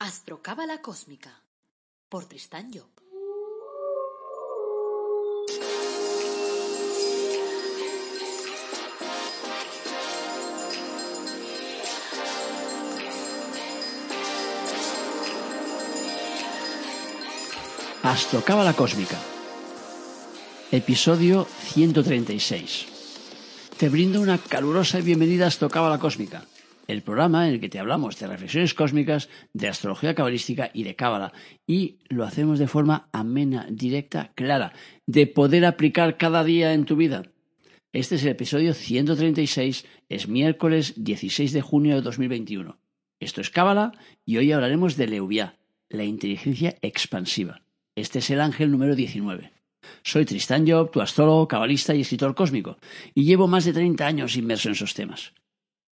Astrocábala Cósmica por Tristán Job. Astrocábala Cósmica. Episodio 136. Te brindo una calurosa bienvenida a Astrocábala Cósmica, el programa en el que te hablamos de reflexiones cósmicas, de astrología cabalística y de cábala, y lo hacemos de forma amena, directa, clara, de poder aplicar cada día en tu vida. Este es el episodio 136, es miércoles 16 de junio de 2021. Esto es cábala y hoy hablaremos de Leuviá, la inteligencia expansiva. Este es el ángel número 19. Soy Tristán Job, tu astrólogo, cabalista y escritor cósmico, y llevo más de 30 años inmerso en esos temas.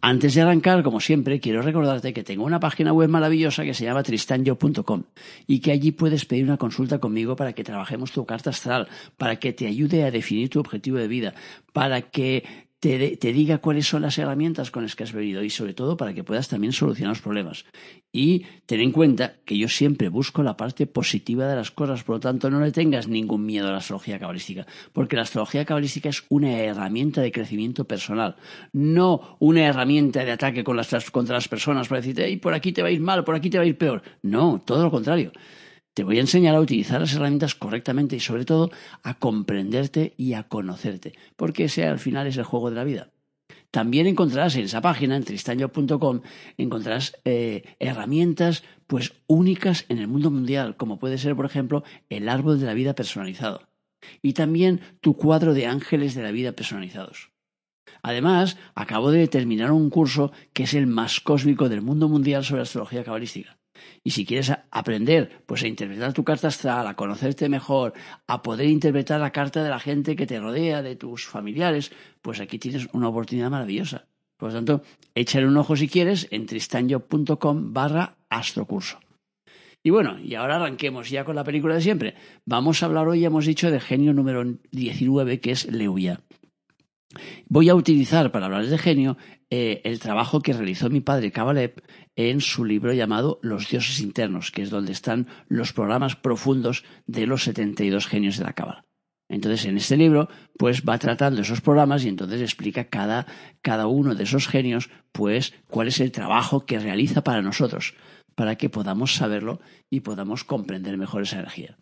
Antes de arrancar, como siempre, quiero recordarte que tengo una página web maravillosa que se llama tristanyo.com y que allí puedes pedir una consulta conmigo para que trabajemos tu carta astral, para que te ayude a definir tu objetivo de vida, para que te, te, diga cuáles son las herramientas con las que has venido y sobre todo para que puedas también solucionar los problemas. Y ten en cuenta que yo siempre busco la parte positiva de las cosas, por lo tanto no le tengas ningún miedo a la astrología cabalística, porque la astrología cabalística es una herramienta de crecimiento personal, no una herramienta de ataque contra las personas para decirte, por aquí te va a ir mal, por aquí te va a ir peor. No, todo lo contrario. Te voy a enseñar a utilizar las herramientas correctamente y sobre todo a comprenderte y a conocerte, porque ese al final es el juego de la vida. También encontrarás en esa página, en tristanyo.com, encontrarás eh, herramientas pues únicas en el mundo mundial, como puede ser, por ejemplo, el árbol de la vida personalizado. Y también tu cuadro de ángeles de la vida personalizados. Además, acabo de terminar un curso que es el más cósmico del mundo mundial sobre astrología cabalística. Y si quieres aprender pues, a interpretar tu carta astral, a conocerte mejor, a poder interpretar la carta de la gente que te rodea, de tus familiares, pues aquí tienes una oportunidad maravillosa. Por lo tanto, échale un ojo si quieres en tristanyo.com barra astrocurso. Y bueno, y ahora arranquemos ya con la película de siempre. Vamos a hablar hoy, hemos dicho, del genio número 19, que es Leuya. Voy a utilizar para hablar de genio eh, el trabajo que realizó mi padre Kabalev en su libro llamado Los dioses internos, que es donde están los programas profundos de los 72 genios de la Cábala. Entonces, en este libro, pues va tratando esos programas y entonces explica cada, cada uno de esos genios, pues, cuál es el trabajo que realiza para nosotros, para que podamos saberlo y podamos comprender mejor esa energía.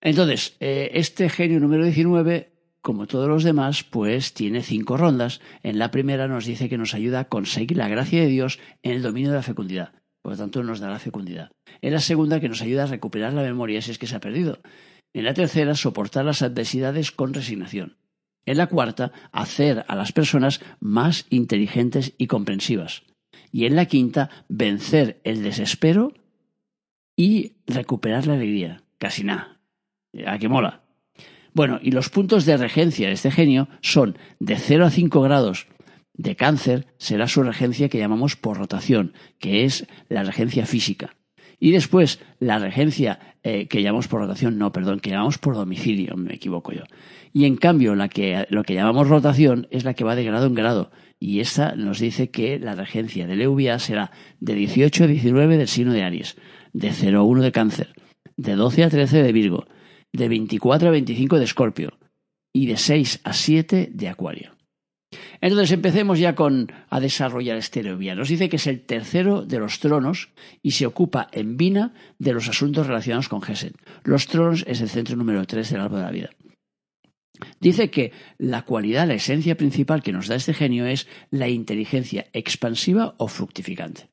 Entonces, eh, este genio número 19 como todos los demás, pues tiene cinco rondas. En la primera nos dice que nos ayuda a conseguir la gracia de Dios en el dominio de la fecundidad. Por lo tanto, nos da la fecundidad. En la segunda, que nos ayuda a recuperar la memoria si es que se ha perdido. En la tercera, soportar las adversidades con resignación. En la cuarta, hacer a las personas más inteligentes y comprensivas. Y en la quinta, vencer el desespero y recuperar la alegría. Casi nada. ¿A qué mola? Bueno, y los puntos de regencia de este genio son de 0 a 5 grados de cáncer, será su regencia que llamamos por rotación, que es la regencia física. Y después, la regencia eh, que llamamos por rotación, no, perdón, que llamamos por domicilio, me equivoco yo. Y en cambio, la que, lo que llamamos rotación es la que va de grado en grado. Y esta nos dice que la regencia de Leuvia será de 18 a 19 del signo de Aries, de 0 a 1 de cáncer, de 12 a 13 de Virgo, de 24 a 25 de Escorpio y de 6 a 7 de Acuario. Entonces empecemos ya con a desarrollar este Leuvia. Nos dice que es el tercero de los tronos y se ocupa en Vina de los asuntos relacionados con Gesed. Los tronos es el centro número 3 del árbol de la vida. Dice que la cualidad, la esencia principal que nos da este genio es la inteligencia expansiva o fructificante.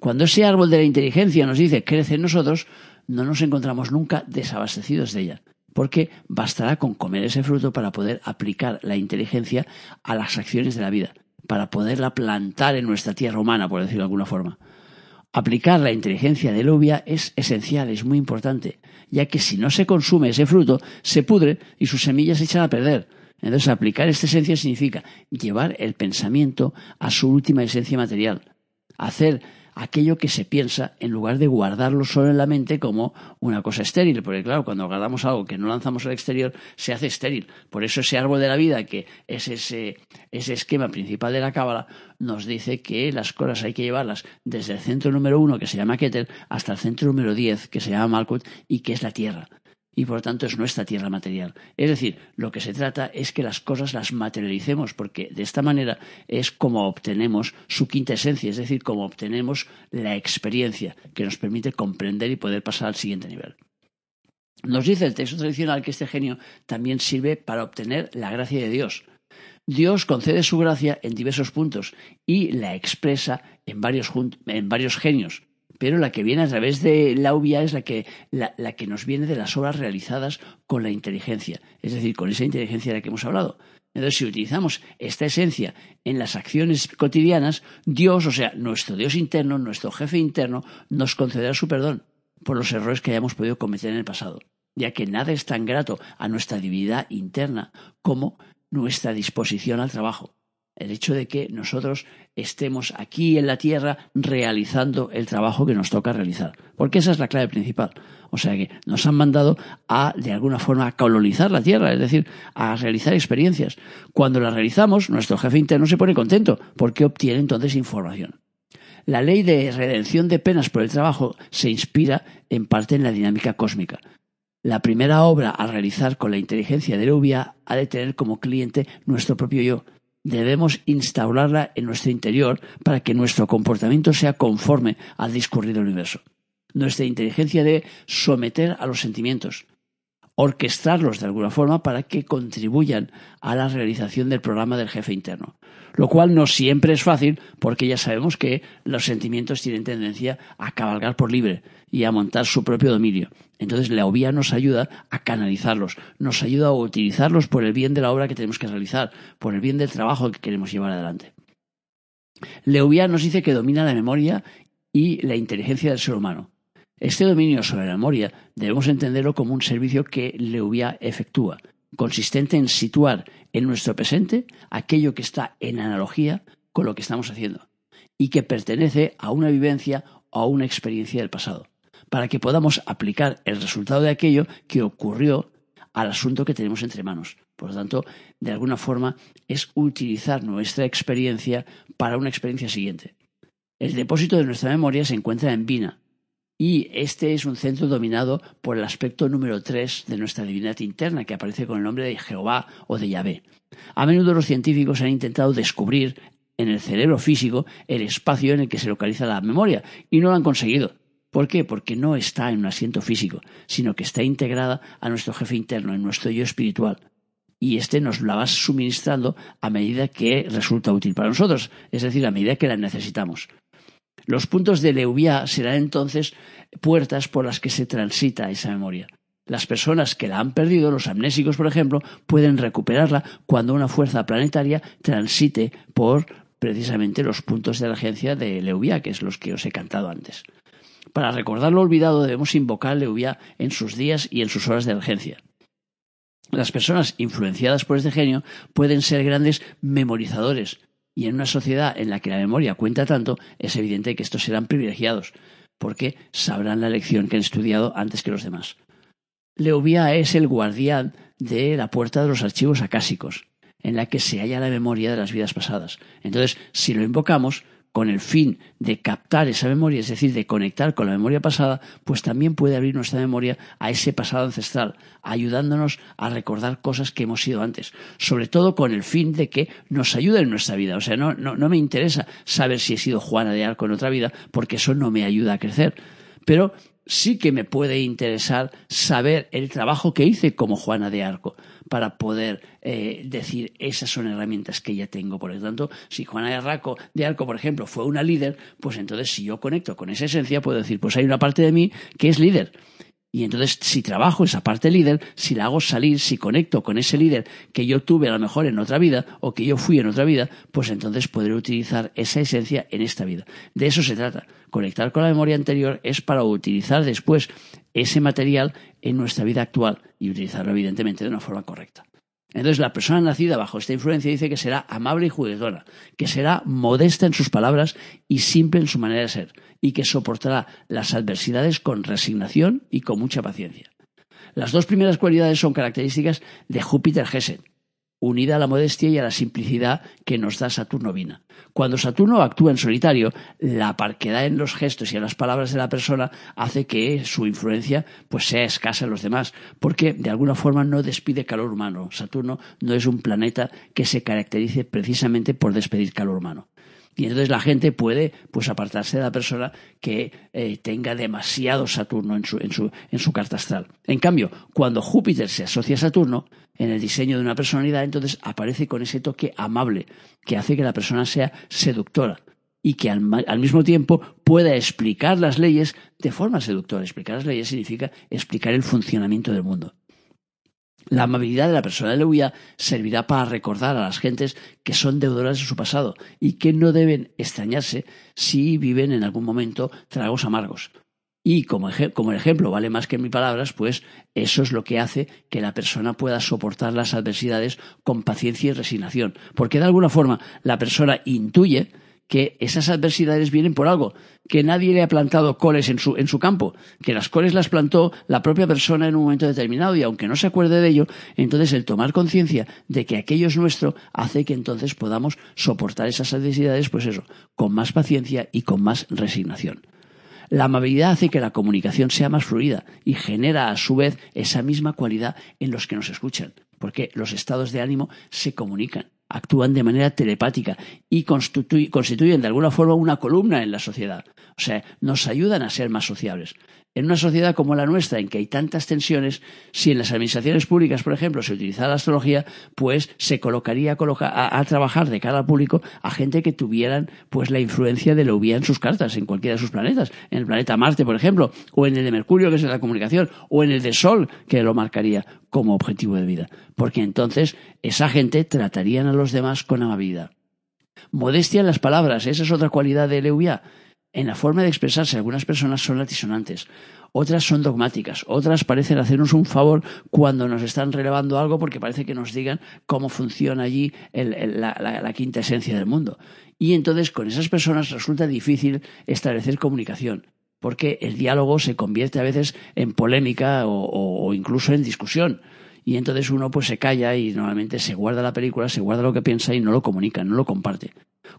Cuando ese árbol de la inteligencia nos dice crece en nosotros, no nos encontramos nunca desabastecidos de ella, porque bastará con comer ese fruto para poder aplicar la inteligencia a las acciones de la vida, para poderla plantar en nuestra tierra humana, por decirlo de alguna forma. Aplicar la inteligencia de Lubia es esencial, es muy importante, ya que si no se consume ese fruto, se pudre y sus semillas se echan a perder. Entonces, aplicar esta esencia significa llevar el pensamiento a su última esencia material, hacer aquello que se piensa en lugar de guardarlo solo en la mente como una cosa estéril, porque claro, cuando guardamos algo que no lanzamos al exterior, se hace estéril. Por eso ese árbol de la vida, que es ese, ese esquema principal de la cábala, nos dice que las cosas hay que llevarlas desde el centro número uno, que se llama Keter, hasta el centro número diez, que se llama Malkut, y que es la tierra y por lo tanto es nuestra tierra material. Es decir, lo que se trata es que las cosas las materialicemos, porque de esta manera es como obtenemos su quinta esencia, es decir, como obtenemos la experiencia que nos permite comprender y poder pasar al siguiente nivel. Nos dice el texto tradicional que este genio también sirve para obtener la gracia de Dios. Dios concede su gracia en diversos puntos y la expresa en varios, en varios genios pero la que viene a través de la UBIA es la que, la, que nos viene de las obras realizadas con la inteligencia, es decir, con esa inteligencia de la que hemos hablado. Entonces, si utilizamos esta esencia en las acciones cotidianas, Dios, o sea, nuestro Dios interno, nuestro jefe interno, nos concederá su perdón por los errores que hayamos podido cometer en el pasado, ya que nada es tan grato a nuestra divinidad interna como nuestra disposición al trabajo el hecho de que nosotros estemos aquí en la tierra realizando el trabajo que nos toca realizar. Porque esa es la clave principal. O sea que nos han mandado a, de alguna forma, a colonizar la tierra, es decir, a realizar experiencias. Cuando las realizamos, nuestro jefe interno se pone contento porque obtiene entonces información. La ley de redención de penas por el trabajo se inspira en parte en la dinámica cósmica. La primera obra a realizar con la inteligencia de Leuvia ha de tener como cliente nuestro propio yo, debemos instaurarla en nuestro interior para que nuestro comportamiento sea conforme al discurrido universo. Nuestra inteligencia debe someter a los sentimientos, orquestarlos de alguna forma para que contribuyan a la realización del programa del jefe interno. Lo cual no siempre es fácil porque ya sabemos que los sentimientos tienen tendencia a cabalgar por libre y a montar su propio dominio. Entonces la obvia nos ayuda a canalizarlos, nos ayuda a utilizarlos por el bien de la obra que tenemos que realizar, por el bien del trabajo que queremos llevar adelante. Leovia nos dice que domina la memoria y la inteligencia del ser humano. Este dominio sobre la memoria debemos entenderlo como un servicio que Leuvia efectúa, consistente en situar en nuestro presente aquello que está en analogía con lo que estamos haciendo y que pertenece a una vivencia o a una experiencia del pasado, para que podamos aplicar el resultado de aquello que ocurrió al asunto que tenemos entre manos. Por lo tanto, de alguna forma es utilizar nuestra experiencia para una experiencia siguiente. El depósito de nuestra memoria se encuentra en Vina, y este es un centro dominado por el aspecto número tres de nuestra divinidad interna, que aparece con el nombre de Jehová o de Yahvé. A menudo los científicos han intentado descubrir en el cerebro físico el espacio en el que se localiza la memoria, y no lo han conseguido. ¿Por qué? Porque no está en un asiento físico, sino que está integrada a nuestro jefe interno, en nuestro yo espiritual. Y este nos la va suministrando a medida que resulta útil para nosotros, es decir, a medida que la necesitamos. Los puntos de Leuvia serán entonces puertas por las que se transita esa memoria. Las personas que la han perdido, los amnésicos por ejemplo, pueden recuperarla cuando una fuerza planetaria transite por precisamente los puntos de agencia de Leuvia, que es los que os he cantado antes. Para recordar lo olvidado debemos invocar a Leuvia en sus días y en sus horas de urgencia. Las personas influenciadas por este genio pueden ser grandes memorizadores, y en una sociedad en la que la memoria cuenta tanto, es evidente que estos serán privilegiados, porque sabrán la lección que han estudiado antes que los demás. Leovía es el guardián de la puerta de los archivos acásicos, en la que se halla la memoria de las vidas pasadas. Entonces, si lo invocamos, con el fin de captar esa memoria, es decir, de conectar con la memoria pasada, pues también puede abrir nuestra memoria a ese pasado ancestral, ayudándonos a recordar cosas que hemos sido antes, sobre todo con el fin de que nos ayude en nuestra vida. O sea, no, no, me interesa saber si he sido Juana de Arco en otra vida, porque eso no me ayuda a crecer. Pero sí que me puede interesar saber el trabajo que hice como Juana de Arco para poder eh, decir esas son herramientas que ya tengo. Por lo tanto, si Juana de Arco, de Arco, por ejemplo, fue una líder, pues entonces si yo conecto con esa esencia, puedo decir, pues hay una parte de mí que es líder. Y entonces, si trabajo esa parte líder, si la hago salir, si conecto con ese líder que yo tuve a lo mejor en otra vida o que yo fui en otra vida, pues entonces podré utilizar esa esencia en esta vida. De eso se trata. Conectar con la memoria anterior es para utilizar después ese material en nuestra vida actual y utilizarlo evidentemente de una forma correcta. Entonces la persona nacida bajo esta influencia dice que será amable y juguetona, que será modesta en sus palabras y simple en su manera de ser, y que soportará las adversidades con resignación y con mucha paciencia. Las dos primeras cualidades son características de Júpiter Gesed, unida a la modestia y a la simplicidad que nos da Saturno Vina. Cuando Saturno actúa en solitario, la parquedad en los gestos y en las palabras de la persona hace que su influencia pues sea escasa en los demás, porque de alguna forma no despide calor humano. Saturno no es un planeta que se caracterice precisamente por despedir calor humano. Y entonces la gente puede pues apartarse de la persona que eh, tenga demasiado Saturno en su, en, su, en su carta astral. En cambio, cuando Júpiter se asocia a Saturno, en el diseño de una personalidad, entonces aparece con ese toque amable que hace que la persona sea seductora y que al, al, mismo tiempo pueda explicar las leyes de forma seductora. Explicar las leyes significa explicar el funcionamiento del mundo. La amabilidad de la persona de Leuya servirá para recordar a las gentes que son deudoras de su pasado y que no deben extrañarse si viven en algún momento tragos amargos. Y como, como, el ejemplo vale más que mil palabras, pues eso es lo que hace que la persona pueda soportar las adversidades con paciencia y resignación. Porque de alguna forma la persona intuye que esas adversidades vienen por algo, que nadie le ha plantado coles en su, en su campo, que las coles las plantó la propia persona en un momento determinado y aunque no se acuerde de ello, entonces el tomar conciencia de que aquello es nuestro hace que entonces podamos soportar esas adversidades, pues eso, con más paciencia y con más resignación. La amabilidad hace que la comunicación sea más fluida y genera a su vez esa misma cualidad en los que nos escuchan, porque los estados de ánimo se comunican actúan de manera telepática y constituyen de alguna forma una columna en la sociedad. O sea, nos ayudan a ser más sociables. En una sociedad como la nuestra, en que hay tantas tensiones, si en las administraciones públicas, por ejemplo, se utilizara la astrología, pues se colocaría a, trabajar de cara al público a gente que tuvieran pues la influencia de Leuvía en sus cartas, en cualquiera de sus planetas, en el planeta Marte, por ejemplo, o en el de Mercurio, que es la comunicación, o en el de Sol, que lo marcaría como objetivo de vida. Porque entonces esa gente tratarían a los demás con amabilidad. Modestia en las palabras, esa es otra cualidad de Leuvía en la forma de expresarse, algunas personas son altisonantes, otras son dogmáticas, otras parecen hacernos un favor cuando nos están relevando algo porque parece que nos digan cómo funciona allí la, quinta esencia del mundo. Y entonces con esas personas resulta difícil establecer comunicación porque el diálogo se convierte a veces en polémica o, o, o, incluso en discusión. Y entonces uno pues se calla y normalmente se guarda la película, se guarda lo que piensa y no lo comunica, no lo comparte.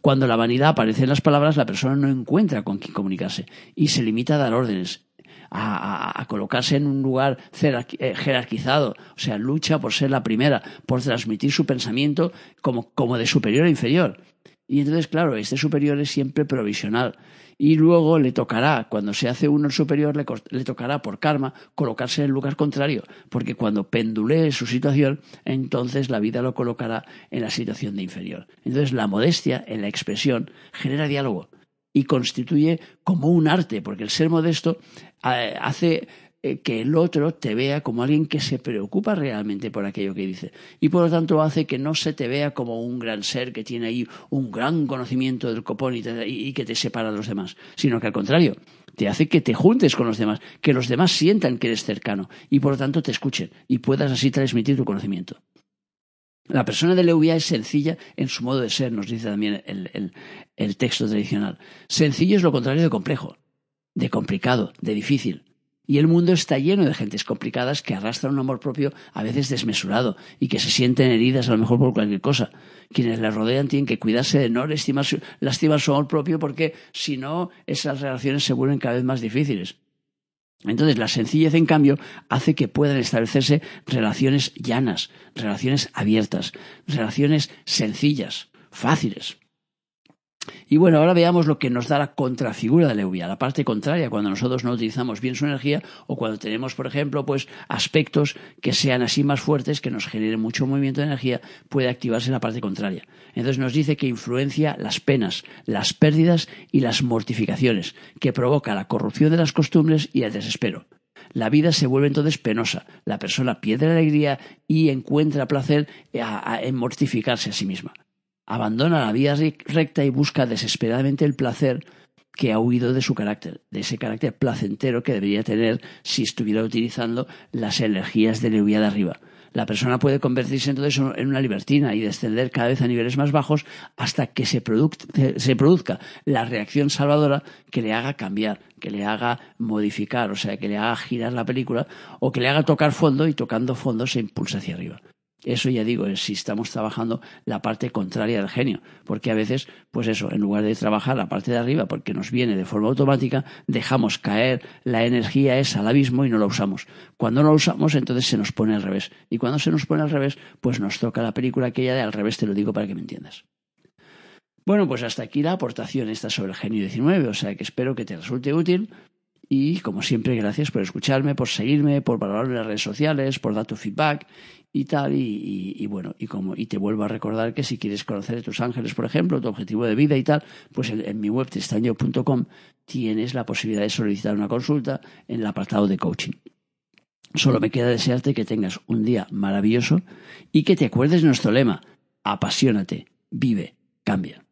Cuando la vanidad aparece en las palabras, la persona no encuentra con quién comunicarse y se limita a dar órdenes, a, colocarse en un lugar eh, jerarquizado, o sea, lucha por ser la primera, por transmitir su pensamiento como, como de superior a inferior. Y entonces, claro, este superior es siempre provisional y luego le tocará, cuando se hace uno el superior, le, le, tocará por karma colocarse en el lugar contrario, porque cuando pendulee su situación, entonces la vida lo colocará en la situación de inferior. Entonces la modestia en la expresión genera diálogo y constituye como un arte, porque el ser modesto eh, hace que el otro te vea como alguien que se preocupa realmente por aquello que dice. Y por lo tanto hace que no se te vea como un gran ser que tiene ahí un gran conocimiento del copón y que te separa de los demás, sino que al contrario, te hace que te juntes con los demás, que los demás sientan que eres cercano y por lo tanto te escuchen y puedas así transmitir tu conocimiento. La persona de Leuvia es sencilla en su modo de ser, nos dice también el, el, el texto tradicional. Sencillo es lo contrario de complejo, de complicado, de difícil. Y el mundo está lleno de gentes complicadas que arrastran un amor propio a veces desmesurado y que se sienten heridas a lo mejor por cualquier cosa. Quienes les rodean tienen que cuidarse de no lastimar su, lastimar su amor propio porque si no esas relaciones se vuelven cada vez más difíciles. Entonces, la sencillez, en cambio, hace que puedan establecerse relaciones llanas, relaciones abiertas, relaciones sencillas, fáciles. Y bueno, ahora veamos lo que nos da la contrafigura de Leuvia, la parte contraria, cuando nosotros no utilizamos bien su energía o cuando tenemos, por ejemplo, pues aspectos que sean así más fuertes, que nos generen mucho movimiento de energía, puede activarse la parte contraria. Entonces nos dice que influencia las penas, las pérdidas y las mortificaciones, que provoca la corrupción de las costumbres y el desespero. La vida se vuelve entonces penosa, la persona pierde la alegría y encuentra placer en mortificarse a sí misma abandona la vía recta y busca desesperadamente el placer que ha huido de su carácter, de ese carácter placentero que debería tener si estuviera utilizando las energías de Leuvia de arriba. La persona puede convertirse entonces en una libertina y descender cada vez a niveles más bajos hasta que se, se produzca la reacción salvadora que le haga cambiar, que le haga modificar, o sea, que le haga girar la película o que le haga tocar fondo y tocando fondo se impulsa hacia arriba. Eso ya digo, es si estamos trabajando la parte contraria del genio, porque a veces, pues eso, en lugar de trabajar la parte de arriba, porque nos viene de forma automática, dejamos caer la energía esa al abismo y no la usamos. Cuando no la usamos, entonces se nos pone al revés. Y cuando se nos pone al revés, pues nos toca la película aquella de al revés, te lo digo para que me entiendas. Bueno, pues hasta aquí la aportación esta sobre el genio 19, o sea que espero que te resulte útil. Y como siempre, gracias por escucharme, por seguirme, por valorarme en las redes sociales, por dar tu feedback y tal. Y, bueno, y como y te vuelvo a recordar que si quieres conocer a tus ángeles, por ejemplo, tu objetivo de vida y tal, pues en, mi web tristaño.com tienes la posibilidad de solicitar una consulta en el apartado de coaching. Solo me queda desearte que tengas un día maravilloso y que te acuerdes de nuestro lema, apasionate, vive, cambia.